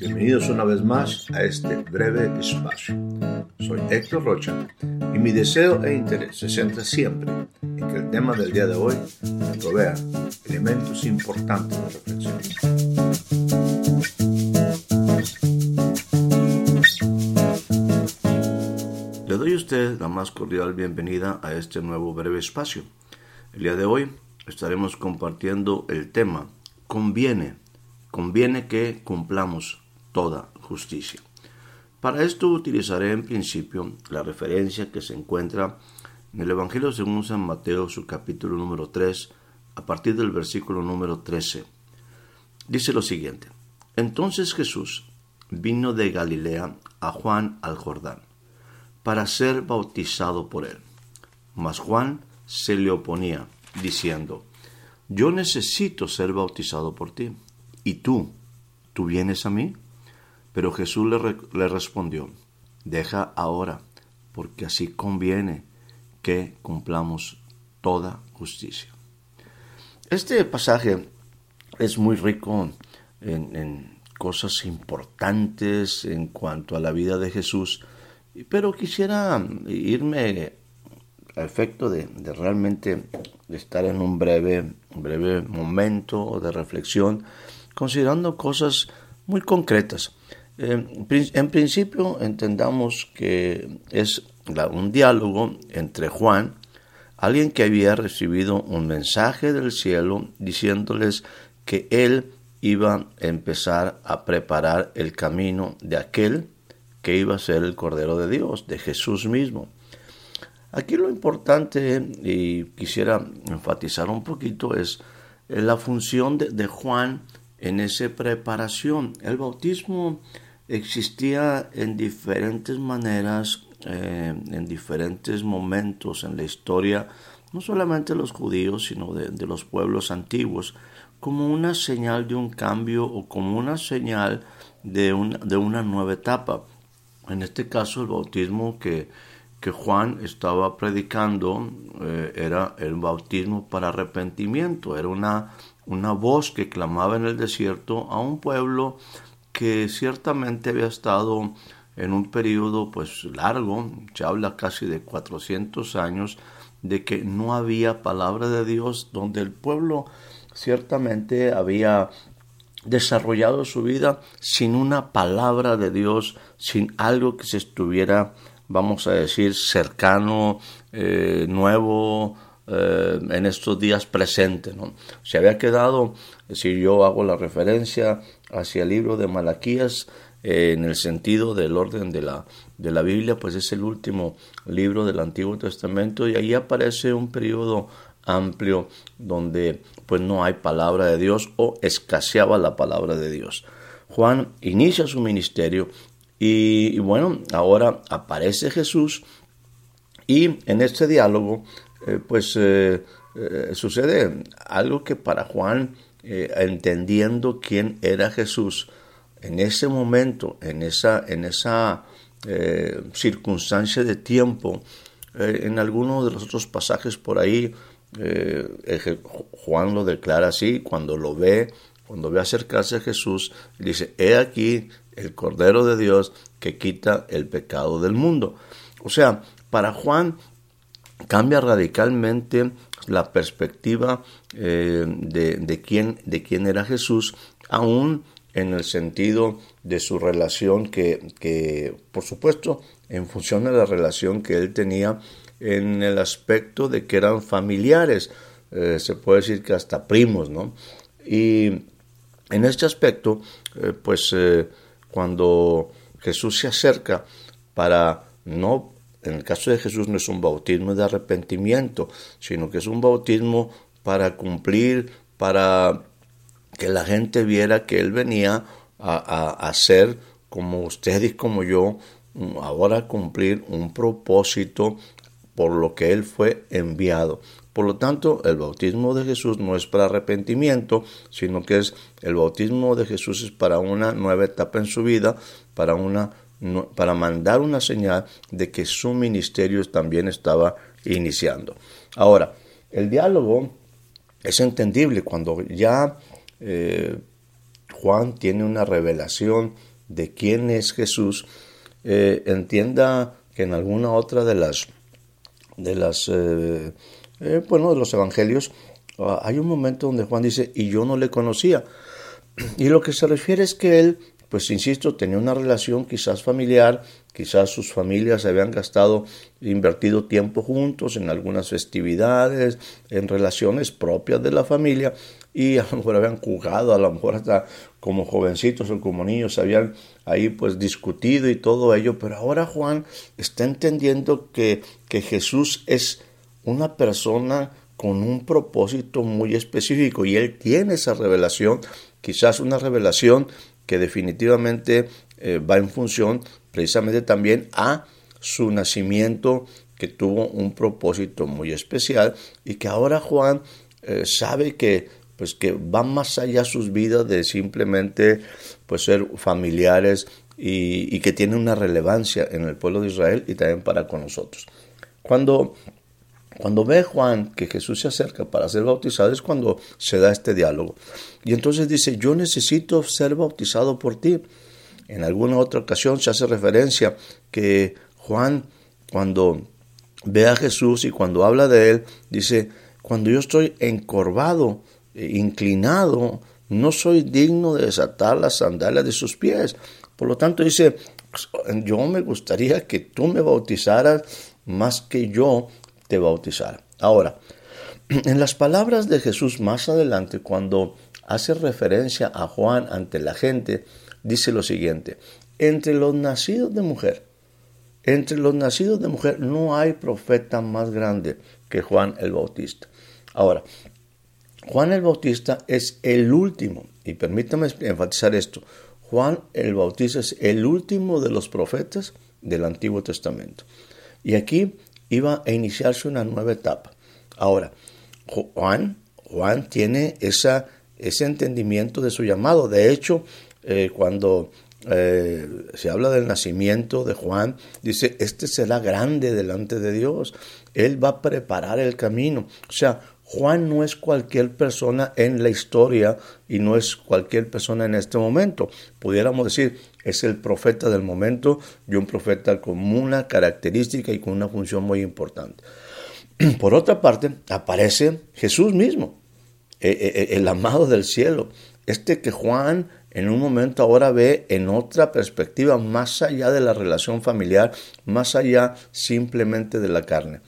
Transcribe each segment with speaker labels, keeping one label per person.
Speaker 1: Bienvenidos una vez más a este breve espacio. Soy Héctor Rocha y mi deseo e interés se centra siempre en que el tema del día de hoy me provea elementos importantes de reflexión. Le doy a usted la más cordial bienvenida a este nuevo breve espacio. El día de hoy estaremos compartiendo el tema conviene, conviene que cumplamos toda justicia. Para esto utilizaré en principio la referencia que se encuentra en el Evangelio según San Mateo, su capítulo número 3, a partir del versículo número 13. Dice lo siguiente, entonces Jesús vino de Galilea a Juan al Jordán, para ser bautizado por él. Mas Juan se le oponía, diciendo, yo necesito ser bautizado por ti, y tú, ¿tú vienes a mí? Pero Jesús le, respondió, deja ahora, porque así conviene que cumplamos toda justicia. Este pasaje es muy rico en, cosas importantes en cuanto a la vida de Jesús, pero quisiera irme a efecto de, de realmente estar en un breve, breve momento de reflexión, considerando cosas muy concretas. en principio entendamos que es un diálogo entre Juan, alguien que había recibido un mensaje del cielo diciéndoles que él iba a empezar a preparar el camino de aquel que iba a ser el Cordero de Dios, de Jesús mismo. Aquí lo importante, y quisiera enfatizar un poquito, es la función de, Juan en esa preparación. El bautismo existía en diferentes maneras, eh, en diferentes momentos en la historia, no solamente de los judíos, sino de, los pueblos antiguos, como una señal de un cambio o como una señal de, de una nueva etapa. En este caso, el bautismo que que Juan estaba predicando eh, era el bautismo para arrepentimiento, era una, una voz que clamaba en el desierto a un pueblo que ciertamente había estado en un periodo pues largo, se habla casi de 400 años, de que no había palabra de Dios, donde el pueblo ciertamente había desarrollado su vida sin una palabra de Dios, sin algo que se estuviera vamos a decir, cercano, eh, nuevo, eh, en estos días presente. ¿no? Se había quedado, si yo hago la referencia hacia el libro de Malaquías, eh, en el sentido del orden de la, de la Biblia, pues es el último libro del Antiguo Testamento y ahí aparece un periodo amplio donde pues no hay palabra de Dios o escaseaba la palabra de Dios. Juan inicia su ministerio y, bueno, ahora aparece Jesús y en este diálogo eh, pues eh, eh, sucede algo que para Juan, entendiendo quién era Jesús, en ese momento, en esa, en esa circunstancia de tiempo, en alguno de los otros pasajes por ahí, Juan lo declara así, cuando lo ve, cuando ve acercarse a Jesús, dice, he aquí el Cordero de Dios que quita el pecado del mundo. O sea, para Juan cambia radicalmente la perspectiva eh, de, quién, de quién era Jesús, aún en el sentido de su relación que, que, por supuesto, en función de la relación que él tenía en el aspecto de que eran familiares, eh, se puede decir que hasta primos, ¿no? Y en este aspecto, eh, pues cuando Jesús se acerca para no, en el caso de Jesús no es un bautismo de arrepentimiento, sino que es un bautismo para cumplir, para que la gente viera que Él venía a, hacer como usted y como yo, ahora cumplir un propósito por lo que Él fue enviado. Por lo tanto, el bautismo de Jesús no es para arrepentimiento, sino que es el bautismo de Jesús es para una nueva etapa en su vida, para una para mandar una señal de que su ministerio también estaba iniciando. Ahora, el diálogo es entendible cuando ya eh, Juan tiene una revelación de quién es Jesús, eh, entienda que en alguna otra de las de las eh, bueno de los evangelios ah, hay un momento donde Juan dice y yo no le conocía y lo que se refiere es que él pues insisto tenía una relación quizás familiar quizás sus familias habían gastado invertido tiempo juntos en algunas festividades en relaciones propias de la familia y a lo mejor habían jugado, a lo mejor hasta como jovencitos o como niños habían ahí pues discutido y todo ello, pero ahora Juan está entendiendo que, que Jesús es una persona con un propósito muy específico y él tiene esa revelación, quizás una revelación que definitivamente eh, va en función precisamente también a su nacimiento que tuvo un propósito muy especial y que ahora Juan eh, sabe que pues que van más allá sus vidas de simplemente pues ser familiares y, que tienen una relevancia en el pueblo de Israel y también para con nosotros. Cuando, cuando ve Juan que Jesús se acerca para ser bautizado es cuando se da este diálogo. Y entonces dice, yo necesito ser bautizado por ti. En alguna otra ocasión se hace referencia que Juan cuando ve a Jesús y cuando habla de él, dice, cuando yo estoy encorvado, inclinado, no soy digno de desatar las sandalias de sus pies. Por lo tanto dice, yo me gustaría que tú me bautizaras más que yo te bautizara. Ahora, en las palabras de Jesús más adelante, cuando hace referencia a Juan ante la gente, dice lo siguiente, entre los nacidos de mujer, entre los nacidos de mujer no hay profeta más grande que Juan el Bautista. Ahora, Juan el Bautista es el último, y permítame enfatizar esto, Juan el Bautista es el último de los profetas del Antiguo Testamento. Y aquí iba a iniciarse una nueva etapa. Ahora, Juan, Juan tiene ese entendimiento de su llamado. De hecho, eh, cuando eh, se habla del nacimiento de Juan, dice, este será grande delante de Dios. Él va a preparar el camino. O sea, Juan no es cualquier persona en la historia y no es cualquier persona en este momento. Pudiéramos decir, es el profeta del momento y un profeta con una característica y con una función muy importante. Por otra parte, aparece Jesús mismo, e, e, e, el amado del cielo, este que Juan en un momento ahora ve en otra perspectiva, más allá de la relación familiar, más allá simplemente de la carne.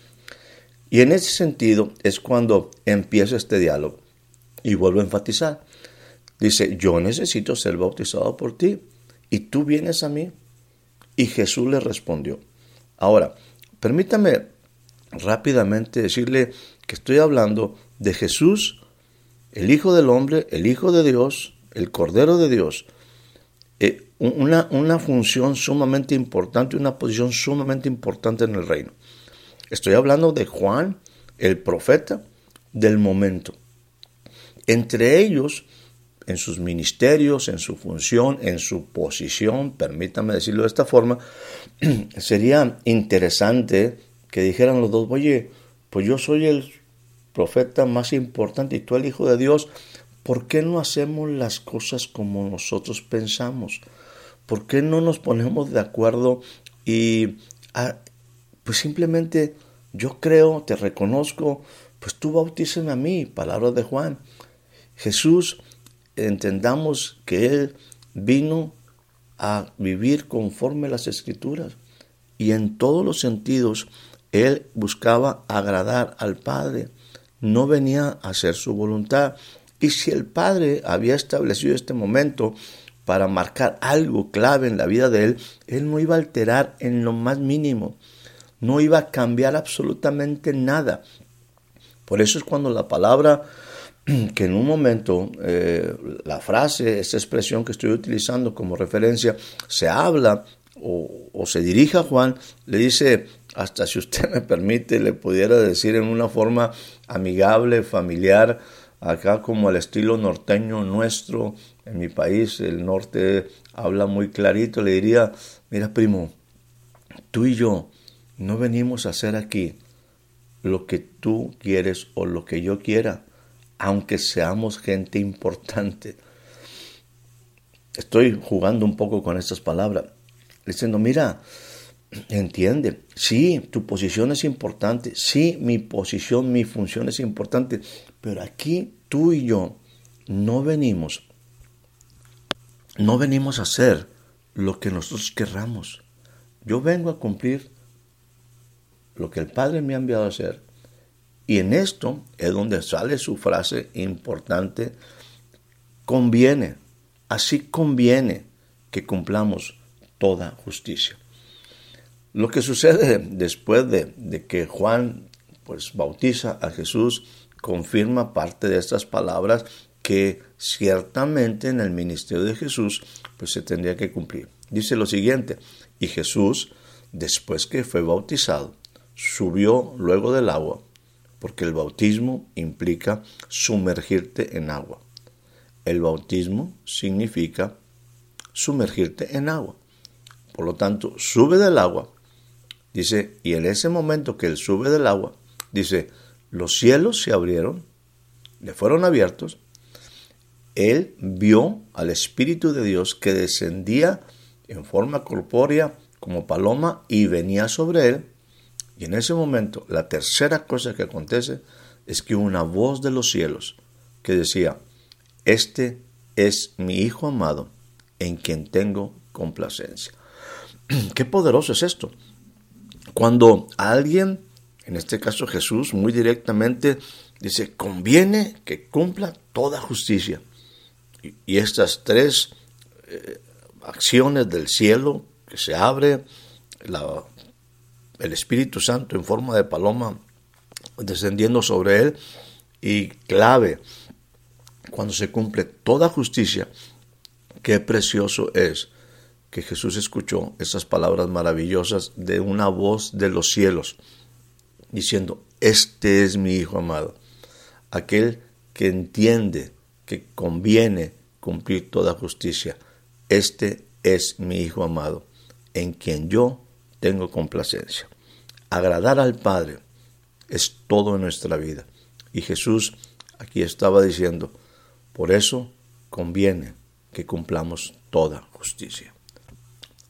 Speaker 1: Y en ese sentido es cuando empieza este diálogo. Y vuelvo a enfatizar. Dice, yo necesito ser bautizado por ti y tú vienes a mí. Y Jesús le respondió. Ahora, permítame rápidamente decirle que estoy hablando de Jesús, el Hijo del Hombre, el Hijo de Dios, el Cordero de Dios. Eh, una, una función sumamente importante, una posición sumamente importante en el reino. Estoy hablando de Juan, el profeta del momento. Entre ellos, en sus ministerios, en su función, en su posición, permítame decirlo de esta forma, sería interesante que dijeran los dos, oye, pues yo soy el profeta más importante y tú el Hijo de Dios, ¿por qué no hacemos las cosas como nosotros pensamos? ¿Por qué no nos ponemos de acuerdo y ah, pues simplemente yo creo, te reconozco, pues tú bautízame a mí, palabras de Juan. Jesús, entendamos que Él vino a vivir conforme las escrituras y en todos los sentidos Él buscaba agradar al Padre, no venía a hacer su voluntad. Y si el Padre había establecido este momento para marcar algo clave en la vida de Él, Él no iba a alterar en lo más mínimo no iba a cambiar absolutamente nada. Por eso es cuando la palabra que en un momento eh, la frase, esta expresión que estoy utilizando como referencia, se habla o, se dirige a Juan, le dice, hasta si usted me permite, le pudiera decir en una forma amigable, familiar, acá como el estilo norteño nuestro, en mi país, el norte habla muy clarito, le diría, mira primo, tú y yo no venimos a hacer aquí lo que tú quieres o lo que yo quiera, aunque seamos gente importante. estoy jugando un poco con estas palabras, diciendo, mira, entiende, sí, tu posición es importante, sí, mi posición, mi función es importante, pero aquí tú y yo no venimos, no venimos a hacer lo que nosotros querramos. Yo vengo a cumplir lo que el Padre me ha enviado a hacer. Y en esto es donde sale su frase importante, conviene, así conviene que cumplamos toda justicia. Lo que sucede después de, que Juan pues bautiza a Jesús confirma parte de estas palabras que ciertamente en el ministerio de Jesús pues se tendría que cumplir. Dice lo siguiente, y Jesús, después que fue bautizado, subió luego del agua, porque el bautismo implica sumergirte en agua. El bautismo significa sumergirte en agua. Por lo tanto, sube del agua. Dice, y en ese momento que él sube del agua, dice, los cielos se abrieron, le fueron abiertos, él vio al Espíritu de Dios que descendía en forma corpórea como paloma y venía sobre él. Y en ese momento, la tercera cosa que acontece es que una voz de los cielos que decía, este es mi Hijo amado en quien tengo complacencia. Qué poderoso es esto. Cuando alguien, en este caso Jesús, muy directamente dice, conviene que cumpla toda justicia. Y, estas tres eh, acciones del cielo que se abre, el Espíritu Santo en forma de paloma descendiendo sobre él y clave cuando se cumple toda justicia, qué precioso es que Jesús escuchó esas palabras maravillosas de una voz de los cielos, diciendo, este es mi Hijo amado, aquel que entiende que conviene cumplir toda justicia, este es mi Hijo amado, en quien yo tengo complacencia. Agradar al Padre es todo en nuestra vida. Y Jesús aquí estaba diciendo, por eso conviene que cumplamos toda justicia.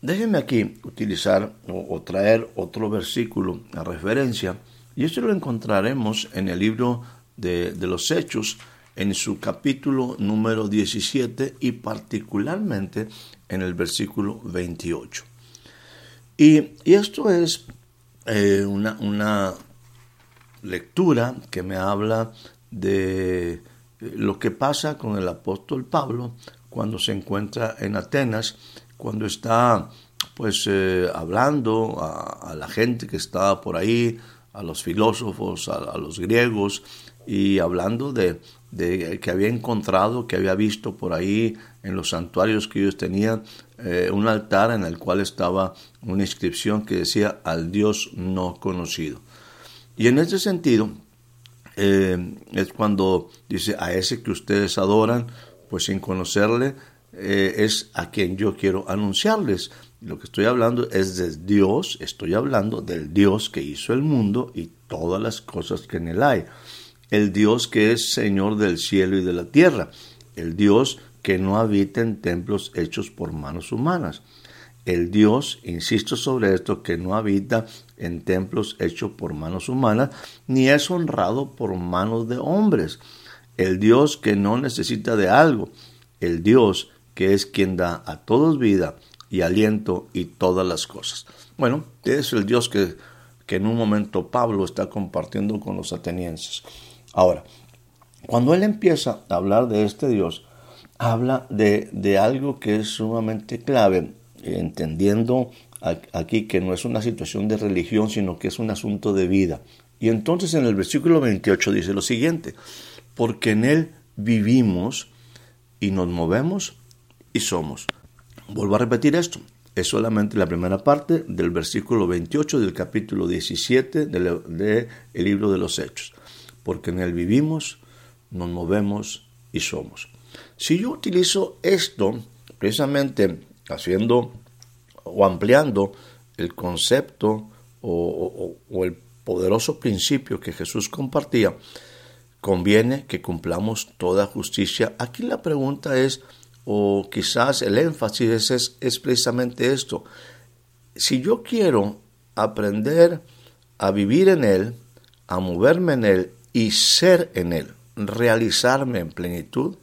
Speaker 1: Déjenme aquí utilizar o, traer otro versículo a referencia, y esto lo encontraremos en el libro de, los Hechos, en su capítulo número 17 y particularmente en el versículo 28. Y, esto es eh, una, una, lectura que me habla de lo que pasa con el apóstol Pablo cuando se encuentra en Atenas, cuando está pues eh, hablando a, la gente que estaba por ahí, a los filósofos, a los griegos, y hablando de, que había encontrado, que había visto por ahí en los santuarios que ellos tenían, eh, un altar en el cual estaba una inscripción que decía al Dios no conocido. Y en ese sentido, eh, es cuando dice a ese que ustedes adoran, pues sin conocerle, eh, es a quien yo quiero anunciarles. Lo que estoy hablando es de Dios, estoy hablando del Dios que hizo el mundo y todas las cosas que en él hay el Dios que es Señor del cielo y de la tierra, el Dios que no habita en templos hechos por manos humanas, el Dios, insisto sobre esto, que no habita en templos hechos por manos humanas, ni es honrado por manos de hombres, el Dios que no necesita de algo, el Dios que es quien da a todos vida y aliento y todas las cosas. Bueno, es el Dios que, que en un momento Pablo está compartiendo con los atenienses. Ahora, cuando él empieza a hablar de este Dios, habla de, algo que es sumamente clave, entendiendo aquí que no es una situación de religión, sino que es un asunto de vida. Y entonces en el versículo 28 dice lo siguiente, porque en Él vivimos y nos movemos y somos. Vuelvo a repetir esto, es solamente la primera parte del versículo 28 del capítulo 17 del libro de los Hechos porque en Él vivimos, nos movemos y somos. Si yo utilizo esto, precisamente haciendo o ampliando el concepto o, el poderoso principio que Jesús compartía, conviene que cumplamos toda justicia. Aquí la pregunta es, o quizás el énfasis es, es precisamente esto. Si yo quiero aprender a vivir en Él, a moverme en Él y ser en Él, realizarme en plenitud,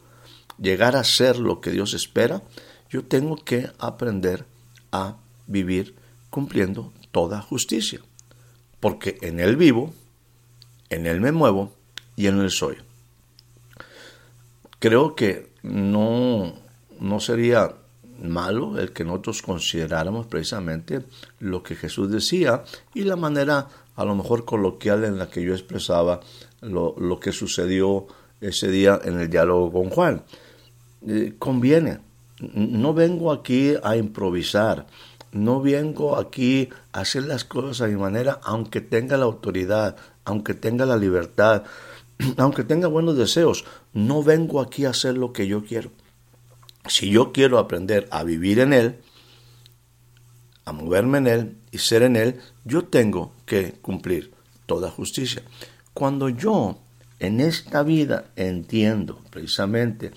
Speaker 1: llegar a ser lo que Dios espera, yo tengo que aprender a vivir cumpliendo toda justicia. Porque en Él vivo, en Él me muevo y en Él soy. Creo que no, no sería malo el que nosotros consideráramos precisamente lo que Jesús decía y la manera a lo mejor coloquial en la que yo expresaba lo, que sucedió ese día en el diálogo con Juan. Eh, conviene. No vengo aquí a improvisar, no vengo aquí a hacer las cosas a mi manera, aunque tenga la autoridad, aunque tenga la libertad, aunque tenga buenos deseos. No vengo aquí a hacer lo que yo quiero. Si yo quiero aprender a vivir en Él, a moverme en Él y ser en Él, yo tengo que cumplir toda justicia. Cuando yo en esta vida entiendo precisamente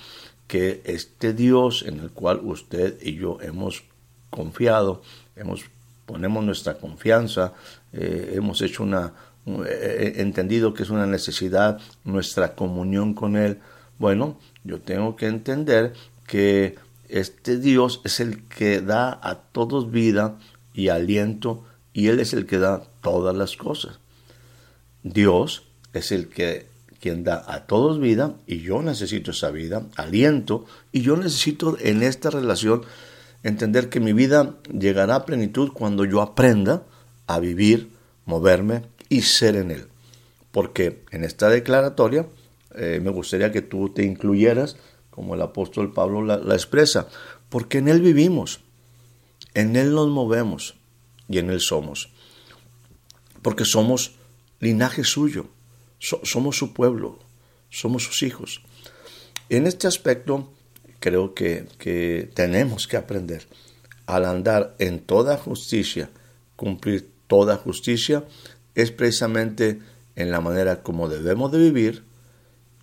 Speaker 1: que este Dios en el cual usted y yo hemos confiado, hemos ponemos nuestra confianza, eh, hemos hecho una entendido que es una necesidad nuestra comunión con él. Bueno, yo tengo que entender que este Dios es el que da a todos vida y aliento y él es el que da todas las cosas. Dios es el que quien da a todos vida y yo necesito esa vida, aliento, y yo necesito en esta relación entender que mi vida llegará a plenitud cuando yo aprenda a vivir, moverme y ser en Él. Porque en esta declaratoria eh, me gustaría que tú te incluyeras, como el apóstol Pablo la, la expresa, porque en Él vivimos, en Él nos movemos y en Él somos. Porque somos linaje suyo somos su pueblo, somos sus hijos. En este aspecto creo que, tenemos que aprender al andar en toda justicia, cumplir toda justicia, es precisamente en la manera como debemos de vivir,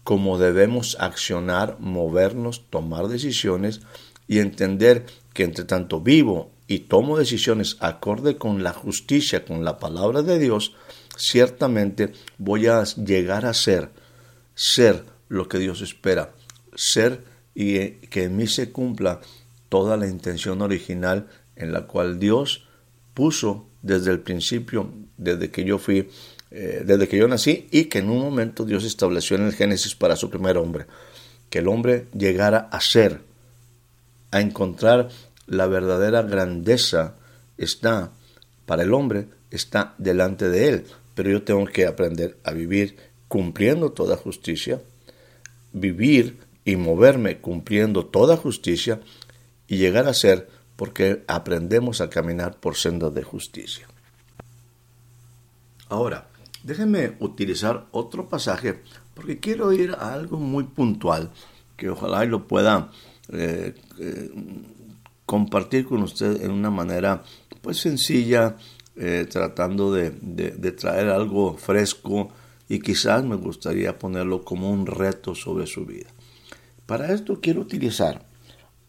Speaker 1: como debemos accionar, movernos, tomar decisiones y entender que entre tanto vivo y tomo decisiones acorde con la justicia, con la palabra de Dios, ciertamente voy a llegar a ser, ser lo que Dios espera, ser y que en mí se cumpla toda la intención original en la cual Dios puso desde el principio, desde que yo fui, eh, desde que yo nací y que en un momento Dios estableció en el Génesis para su primer hombre, que el hombre llegara a ser, a encontrar la verdadera grandeza está para el hombre, está delante de él pero yo tengo que aprender a vivir cumpliendo toda justicia, vivir y moverme cumpliendo toda justicia y llegar a ser porque aprendemos a caminar por sendas de justicia. Ahora, déjenme utilizar otro pasaje porque quiero ir a algo muy puntual que ojalá lo pueda eh, eh, compartir con usted en una manera pues sencilla, eh, tratando de, traer algo fresco y quizás me gustaría ponerlo como un reto sobre su vida. Para esto quiero utilizar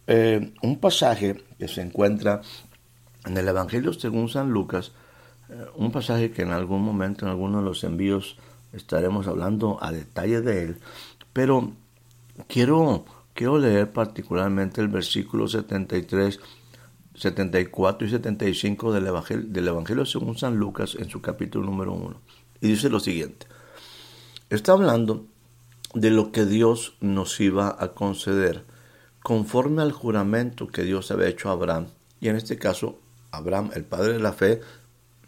Speaker 1: eh, un pasaje que se encuentra en el Evangelio según San Lucas, eh, un pasaje que en algún momento en alguno de los envíos estaremos hablando a detalle de él, pero quiero, quiero leer particularmente el versículo 73 74 y 75 del Evangelio, del Evangelio según San Lucas en su capítulo número 1. Y dice lo siguiente. Está hablando de lo que Dios nos iba a conceder conforme al juramento que Dios había hecho a Abraham. Y en este caso, Abraham, el padre de la fe,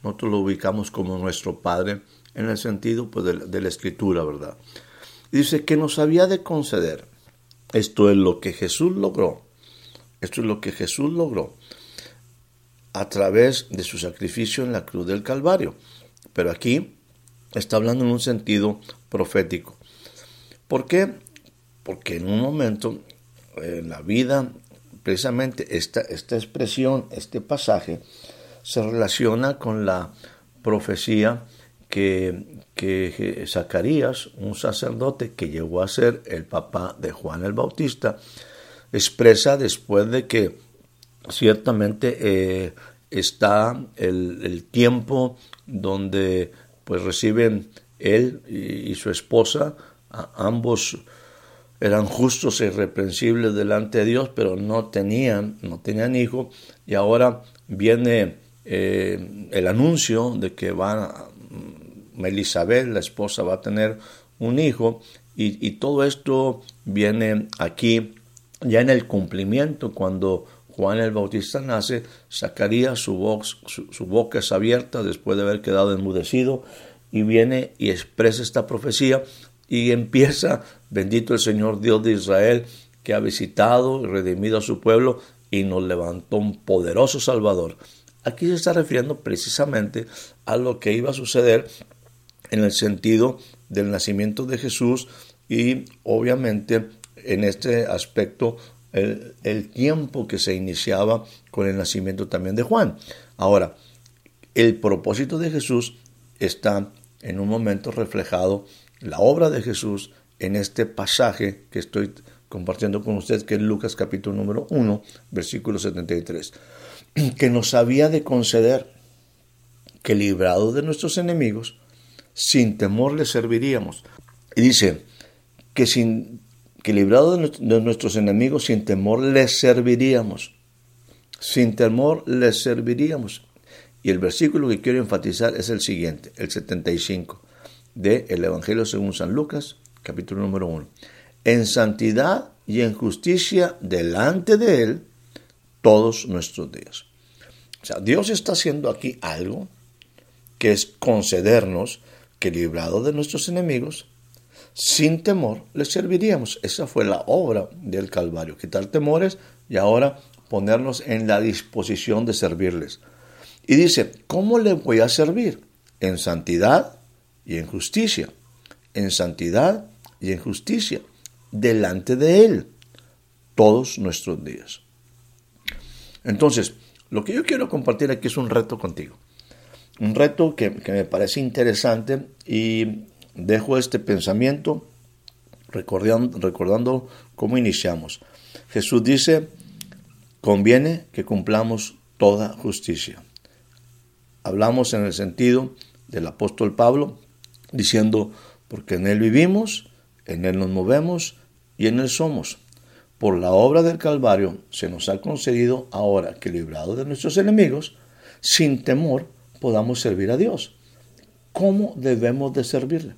Speaker 1: nosotros lo ubicamos como nuestro padre en el sentido pues, de, la escritura, ¿verdad? Dice que nos había de conceder. Esto es lo que Jesús logró. Esto es lo que Jesús logró a través de su sacrificio en la cruz del Calvario. Pero aquí está hablando en un sentido profético. ¿Por qué? Porque en un momento en la vida, precisamente esta, esta expresión, este pasaje, se relaciona con la profecía que, que Zacarías, un sacerdote que llegó a ser el papá de Juan el Bautista, expresa después de que ciertamente eh, está el, tiempo donde pues reciben él y, su esposa, ambos eran justos e irreprensibles delante de Dios, pero no tenían, no tenían hijo, y ahora viene eh, el anuncio de que va Elizabeth, la esposa, va a tener un hijo, y, todo esto viene aquí ya en el cumplimiento, cuando Juan el Bautista nace, Zacarías, su, voz, su, boca es abierta después de haber quedado enmudecido, y viene y expresa esta profecía, y empieza, bendito el Señor Dios de Israel, que ha visitado y redimido a su pueblo, y nos levantó un poderoso Salvador. Aquí se está refiriendo precisamente a lo que iba a suceder en el sentido del nacimiento de Jesús y obviamente en este aspecto el, tiempo que se iniciaba con el nacimiento también de Juan. Ahora, el propósito de Jesús está en un momento reflejado, la obra de Jesús en este pasaje que estoy compartiendo con usted, que es Lucas capítulo número 1, versículo 73, que nos había de conceder que librados de nuestros enemigos, sin temor le serviríamos. Y dice que, sin, librados de nuestros enemigos, sin temor le serviríamos. Sin temor le serviríamos. Y el versículo que quiero enfatizar es el siguiente, el 75, del el Evangelio según San Lucas, capítulo número 1. En santidad y en justicia delante de Él todos nuestros días. O sea, Dios está haciendo aquí algo que es concedernos que librado de nuestros enemigos, sin temor les serviríamos. Esa fue la obra del Calvario, quitar temores y ahora ponernos en la disposición de servirles. Y dice, ¿cómo le voy a servir? En santidad y en justicia. En santidad y en justicia. Delante de Él todos nuestros días. Entonces, lo que yo quiero compartir aquí es un reto contigo un reto que, me parece interesante y dejo este pensamiento recordando, recordando cómo iniciamos. Jesús dice, conviene que cumplamos toda justicia. Hablamos en el sentido del apóstol Pablo diciendo, porque en Él vivimos, en Él nos movemos y en Él somos. Por la obra del Calvario se nos ha concedido ahora que librado de nuestros enemigos, sin temor, podamos servir a Dios. ¿Cómo debemos de servirle?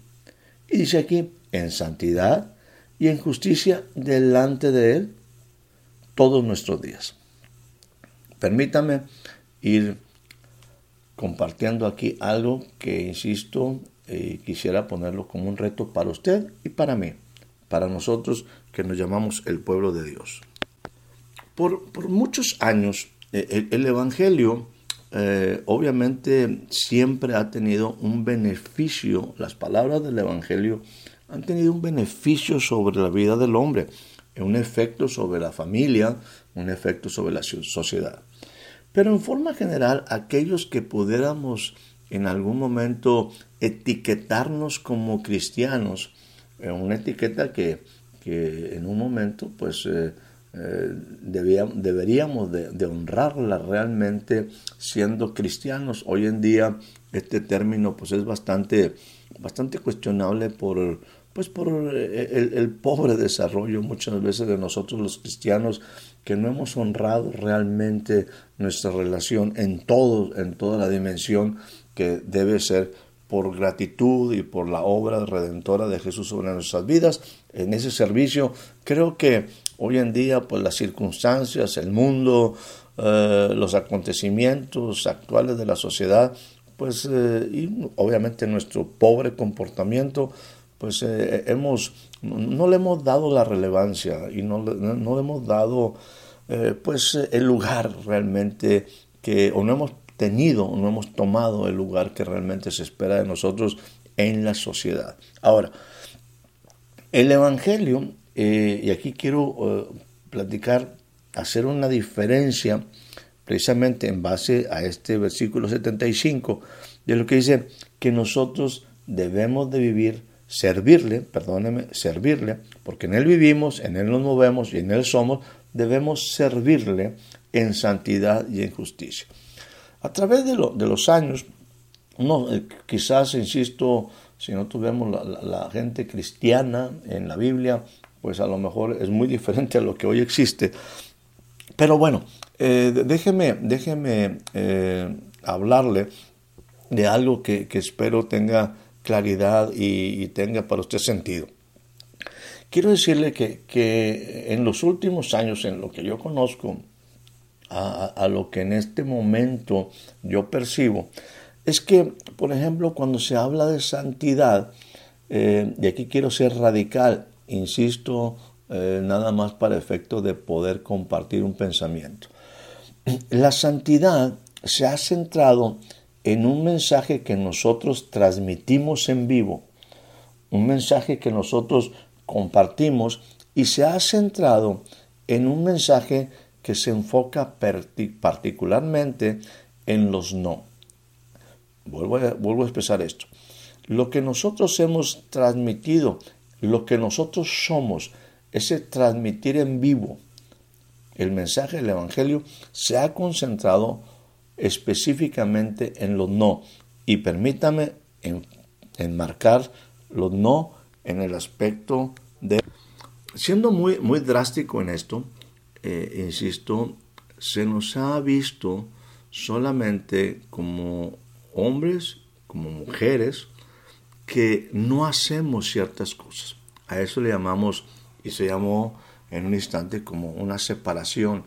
Speaker 1: Y dice aquí, en santidad y en justicia delante de Él todos nuestros días. Permítame ir compartiendo aquí algo que, insisto, eh, quisiera ponerlo como un reto para usted y para mí, para nosotros que nos llamamos el pueblo de Dios. Por, muchos años, eh, el Evangelio eh, obviamente siempre ha tenido un beneficio, las palabras del Evangelio han tenido un beneficio sobre la vida del hombre, un efecto sobre la familia, un efecto sobre la sociedad. Pero en forma general, aquellos que pudiéramos en algún momento etiquetarnos como cristianos, en una etiqueta que, en un momento pues eh, eh, deberíamos de, honrarla realmente siendo cristianos. Hoy en día este término pues es bastante, bastante cuestionable por, pues por el, el, pobre desarrollo muchas veces de nosotros los cristianos que no hemos honrado realmente nuestra relación en todo, en toda la dimensión que debe ser por gratitud y por la obra redentora de Jesús sobre nuestras vidas, en ese servicio, creo que hoy en día, pues las circunstancias, el mundo, eh, los acontecimientos actuales de la sociedad, pues, eh, y obviamente nuestro pobre comportamiento, pues eh, hemos, no le hemos dado la relevancia y no, no le hemos dado, pues, el lugar realmente que, o no hemos tenido, no hemos tomado el lugar que realmente se espera de nosotros en la sociedad. Ahora, el Evangelio, eh, y aquí quiero eh, platicar, hacer una diferencia precisamente en base a este versículo 75, de lo que dice que nosotros debemos de vivir, servirle, perdóneme, servirle, porque en Él vivimos, en Él nos movemos y en Él somos, debemos servirle en santidad y en justicia. A través de, los años, no, eh, quizás, insisto, si no tuviéramos la, gente cristiana en la Biblia, pues a lo mejor es muy diferente a lo que hoy existe. Pero bueno, eh, déjeme, déjeme eh, hablarle de algo que, espero tenga claridad y, tenga para usted sentido. Quiero decirle que, que, en los últimos años, en lo que yo conozco, a, lo que en este momento yo percibo, es que, por ejemplo, cuando se habla de santidad, eh, y aquí quiero ser radical, insisto, eh, nada más para efecto de poder compartir un pensamiento. La santidad se ha centrado en un mensaje que nosotros transmitimos en vivo, un mensaje que nosotros compartimos y se ha centrado en un mensaje que se enfoca particularmente en los no. Vuelvo a, vuelvo a expresar esto. Lo que nosotros hemos transmitido, lo que nosotros somos, ese transmitir en vivo el mensaje del Evangelio, se ha concentrado específicamente en los no. Y permítame enmarcar los no en el aspecto de... Siendo muy, muy drástico en esto, eh, insisto, se nos ha visto solamente como hombres, como mujeres, que no hacemos ciertas cosas. A eso le llamamos, y se llamó en un instante como una separación.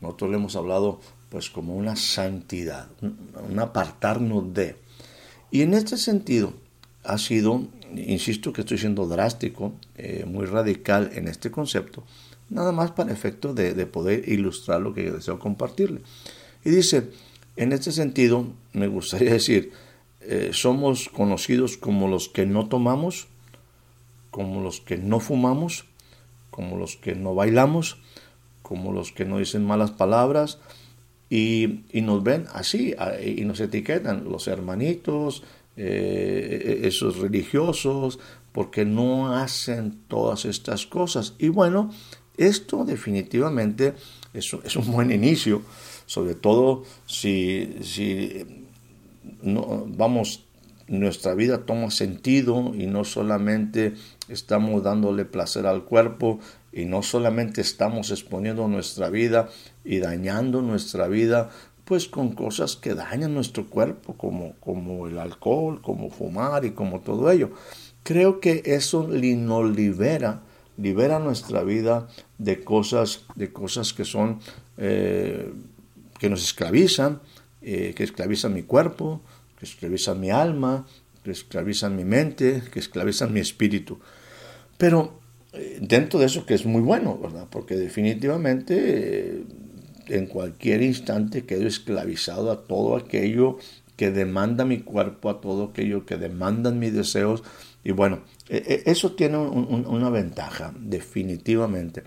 Speaker 1: Nosotros le hemos hablado pues como una santidad, un apartarnos de. Y en este sentido ha sido, insisto que estoy siendo drástico, eh, muy radical en este concepto, nada más para efecto de, poder ilustrar lo que deseo compartirle. Y dice, en este sentido, me gustaría decir, eh, somos conocidos como los que no tomamos, como los que no fumamos, como los que no bailamos, como los que no dicen malas palabras, y, nos ven así, y nos etiquetan los hermanitos, eh, esos religiosos, porque no hacen todas estas cosas. Y bueno, esto definitivamente es, es un buen inicio, sobre todo si, si vamos, nuestra vida toma sentido y no solamente estamos dándole placer al cuerpo y no solamente estamos exponiendo nuestra vida y dañando nuestra vida pues con cosas que dañan nuestro cuerpo como, como el alcohol, como fumar y como todo ello. Creo que eso nos libera libera nuestra vida de cosas, de cosas que son, eh, que nos esclavizan, eh, que esclavizan mi cuerpo, que esclavizan mi alma, que esclavizan mi mente, que esclavizan mi espíritu. Pero eh, dentro de eso que es muy bueno, ¿verdad? Porque definitivamente en cualquier instante quedo esclavizado a todo aquello que demanda mi cuerpo, a todo aquello que demandan mis deseos. Y bueno, e, e, eso tiene una ventaja, definitivamente.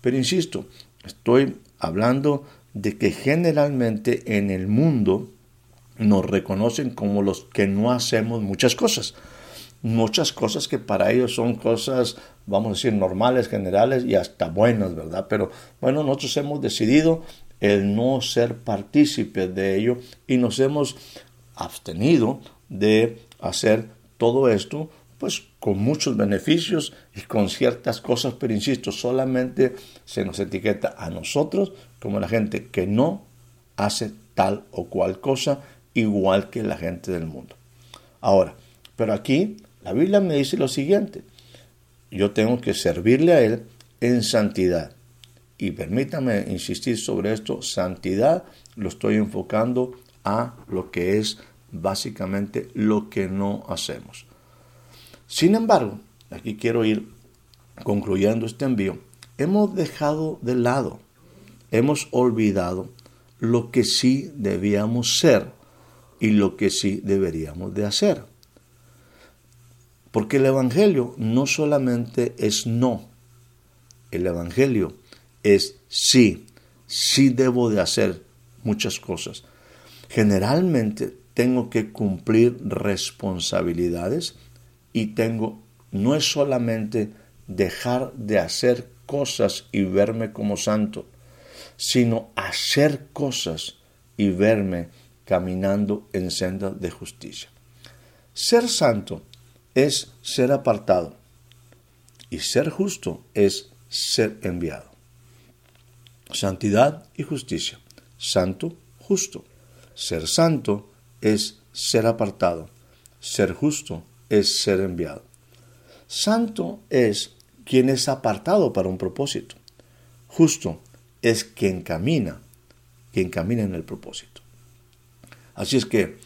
Speaker 1: Pero insisto, estoy hablando de que generalmente en el mundo nos reconocen como los que no hacemos muchas cosas. Muchas cosas que para ellos son cosas, vamos a decir, normales, generales y hasta buenas, ¿verdad? Pero bueno, nosotros hemos decidido el no ser partícipes de ello y nos hemos abstenido de hacer todo esto pues con muchos beneficios y con ciertas cosas, pero insisto, solamente se nos etiqueta a nosotros como la gente que no hace tal o cual cosa igual que la gente del mundo. Ahora, pero aquí la Biblia me dice lo siguiente, yo tengo que servirle a Él en santidad. Y permítame insistir sobre esto, santidad lo estoy enfocando a lo que es básicamente lo que no hacemos. Sin embargo, aquí quiero ir concluyendo este envío, hemos dejado de lado, hemos olvidado lo que sí debíamos ser y lo que sí deberíamos de hacer. Porque el Evangelio no solamente es no, el Evangelio es sí, sí debo de hacer muchas cosas. Generalmente tengo que cumplir responsabilidades y tengo, no es solamente dejar de hacer cosas y verme como santo, sino hacer cosas y verme caminando en senda de justicia. Ser santo es ser apartado y ser justo es ser enviado. Santidad y justicia. Santo, justo. Ser santo es ser apartado. Ser justo es ser enviado. Santo es quien es apartado para un propósito. Justo es quien camina, quien camina en el propósito. Así es que,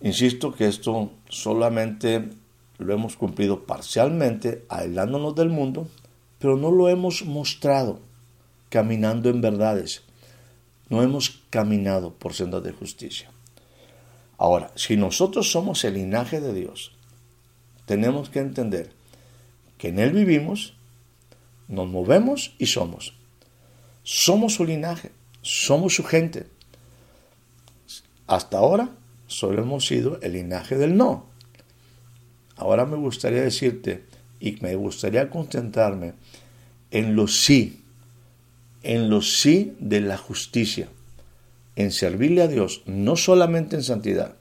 Speaker 1: insisto que esto solamente lo hemos cumplido parcialmente, aislándonos del mundo, pero no lo hemos mostrado caminando en verdades. No hemos caminado por sendas de justicia. Ahora, si nosotros somos el linaje de Dios, tenemos que entender que en Él vivimos, nos movemos y somos. Somos su linaje, somos su gente. Hasta ahora solo hemos sido el linaje del no. Ahora me gustaría decirte y me gustaría concentrarme en los sí, en los sí de la justicia, en servirle a Dios, no solamente en santidad,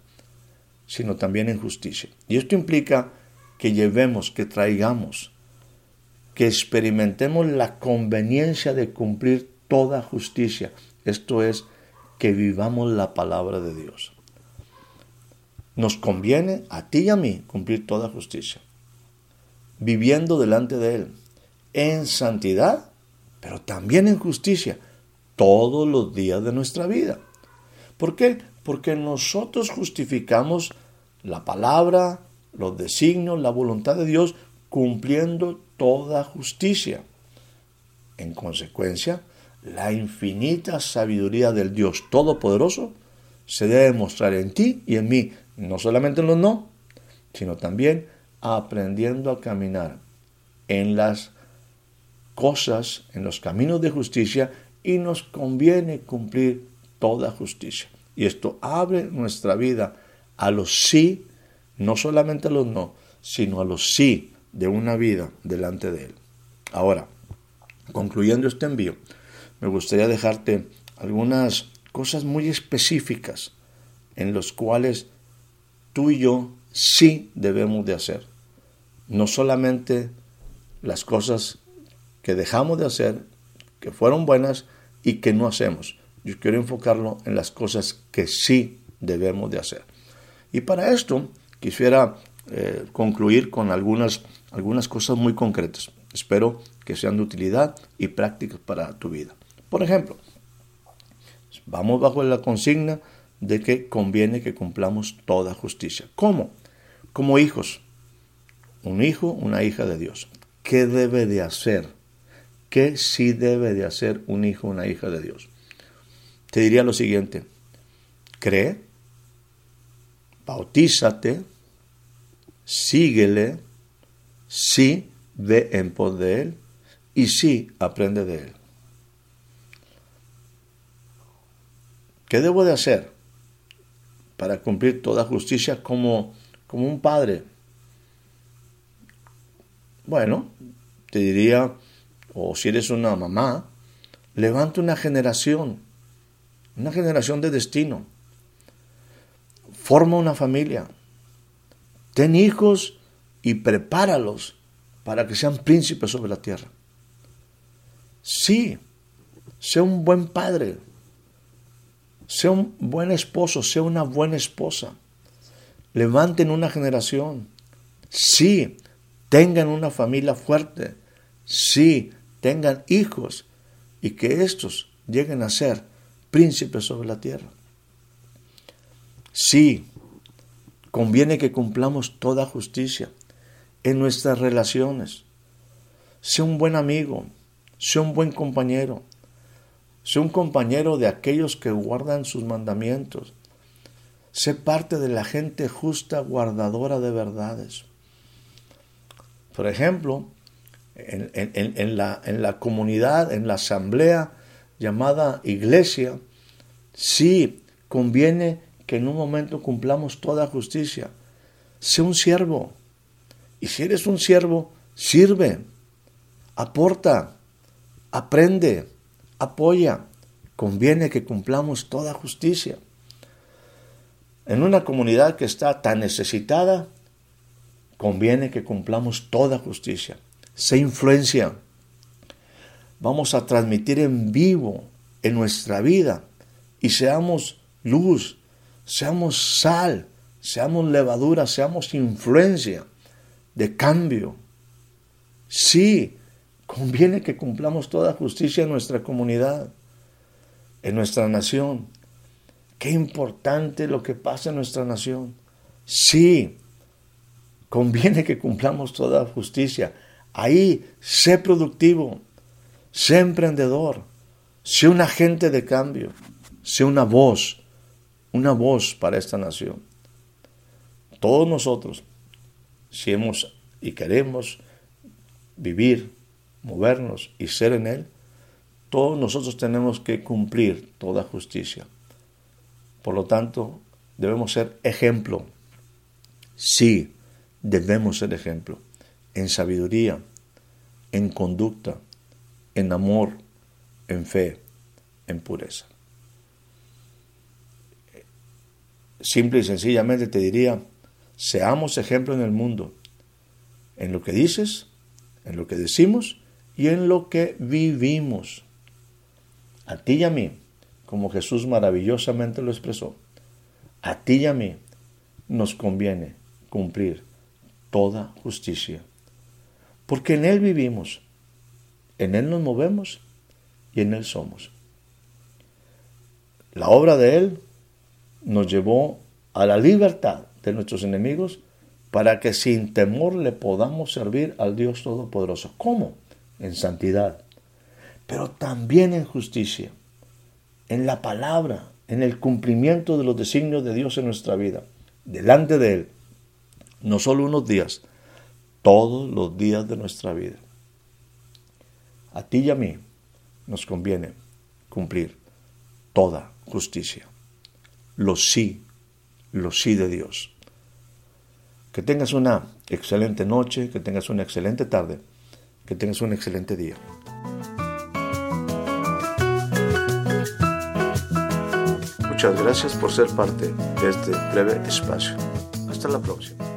Speaker 1: sino también en justicia. Y esto implica que llevemos, que traigamos, que experimentemos la conveniencia de cumplir toda justicia. Esto es, que vivamos la palabra de Dios. Nos conviene a ti y a mí cumplir toda justicia, viviendo delante de Él, en santidad, pero también en justicia, todos los días de nuestra vida. ¿Por qué? Porque nosotros justificamos la palabra, los designios, la voluntad de Dios, cumpliendo toda justicia. En consecuencia, la infinita sabiduría del Dios Todopoderoso se debe mostrar en ti y en mí, no solamente en los no, sino también aprendiendo a caminar en las cosas, en los caminos de justicia y nos conviene cumplir toda justicia. Y esto abre nuestra vida a los sí, no solamente a los no, sino a los sí de una vida delante de Él. Ahora, concluyendo este envío, me gustaría dejarte algunas cosas muy específicas en los cuales tú y yo sí debemos de hacer. No solamente las cosas que dejamos de hacer, que fueron buenas y que no hacemos. Yo quiero enfocarlo en las cosas que sí debemos de hacer. Y para esto quisiera eh, concluir con algunas, algunas cosas muy concretas. Espero que sean de utilidad y prácticas para tu vida. Por ejemplo, vamos bajo la consigna de que conviene que cumplamos toda justicia. ¿Cómo? Como hijos. Un hijo, una hija de Dios. ¿Qué debe de hacer? ¿Qué sí debe de hacer un hijo, una hija de Dios? Te diría lo siguiente. Cree, bautízate, síguele, sí ve en pos de él y sí aprende de él. ¿Qué debo de hacer para cumplir toda justicia como, como un padre? Bueno, te diría, o si eres una mamá, levanta una generación, una generación de destino. Forma una familia. Ten hijos y prepáralos para que sean príncipes sobre la tierra. Sí, sea un buen padre, sea un buen esposo, sea una buena esposa. Levanten una generación. Sí, tengan una familia fuerte. Sí, tengan hijos y que estos lleguen a ser príncipes sobre la tierra. Sí, conviene que cumplamos toda justicia en nuestras relaciones. Sea un buen amigo, sea un buen compañero, Sé un compañero de aquellos que guardan sus mandamientos. Sé parte de la gente justa guardadora de verdades. Por ejemplo, en, en la comunidad, en la asamblea llamada iglesia, sí conviene que en un momento cumplamos toda justicia. Sé un siervo. Y si eres un siervo, sirve, aporta, aprende, apoya. Conviene que cumplamos toda justicia. En una comunidad que está tan necesitada, conviene que cumplamos toda justicia. Se influencia. Vamos a transmitir en vivo en nuestra vida y seamos luz, seamos sal, seamos levadura, seamos influencia de cambio. Sí, conviene que cumplamos toda justicia en nuestra comunidad, en nuestra nación. Qué importante lo que pasa en nuestra nación. Sí, conviene que cumplamos toda justicia. Ahí, sé productivo, sé emprendedor, sé un agente de cambio, sé una voz, una voz para esta nación. Todos nosotros, si hemos y queremos vivir, movernos y ser en Él, todos nosotros tenemos que cumplir toda justicia. Por lo tanto, debemos ser ejemplo. Sí, debemos ser ejemplo. En sabiduría, en conducta, en amor, en fe, en pureza. Simple y sencillamente te diría, seamos ejemplo en el mundo, en lo que dices, en lo que decimos y en lo que vivimos. A ti y a mí como Jesús maravillosamente lo expresó, a ti y a mí nos conviene cumplir toda justicia, porque en Él vivimos, en Él nos movemos y en Él somos. La obra de Él nos llevó a la libertad de nuestros enemigos para que sin temor le podamos servir al Dios Todopoderoso. ¿Cómo? En santidad, pero también en justicia en la palabra, en el cumplimiento de los designios de Dios en nuestra vida, delante de Él, no solo unos días, todos los días de nuestra vida. A ti y a mí nos conviene cumplir toda justicia. Lo sí, lo sí de Dios. Que tengas una excelente noche, que tengas una excelente tarde, que tengas un excelente día. Muchas gracias por ser parte de este breve espacio. Hasta la próxima.